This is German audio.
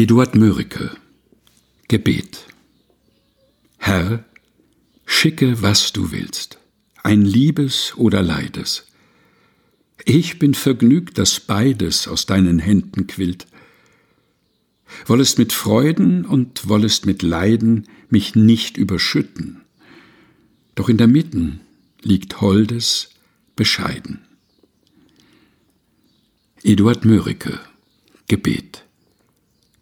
Eduard Mörike Gebet Herr, schicke, was du willst, ein Liebes oder Leides. Ich bin vergnügt, dass beides aus deinen Händen quillt. Wollest mit Freuden und wollest mit Leiden mich nicht überschütten, doch in der Mitten liegt Holdes bescheiden. Eduard Mörike Gebet